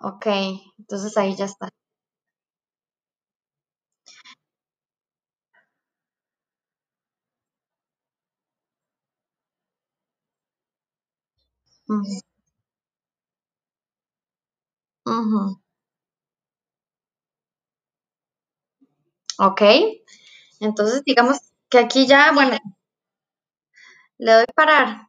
Ok, entonces ahí ya está. Ujú, ujú. Ok, entonces digamos que aquí ya, bueno, le doy parar.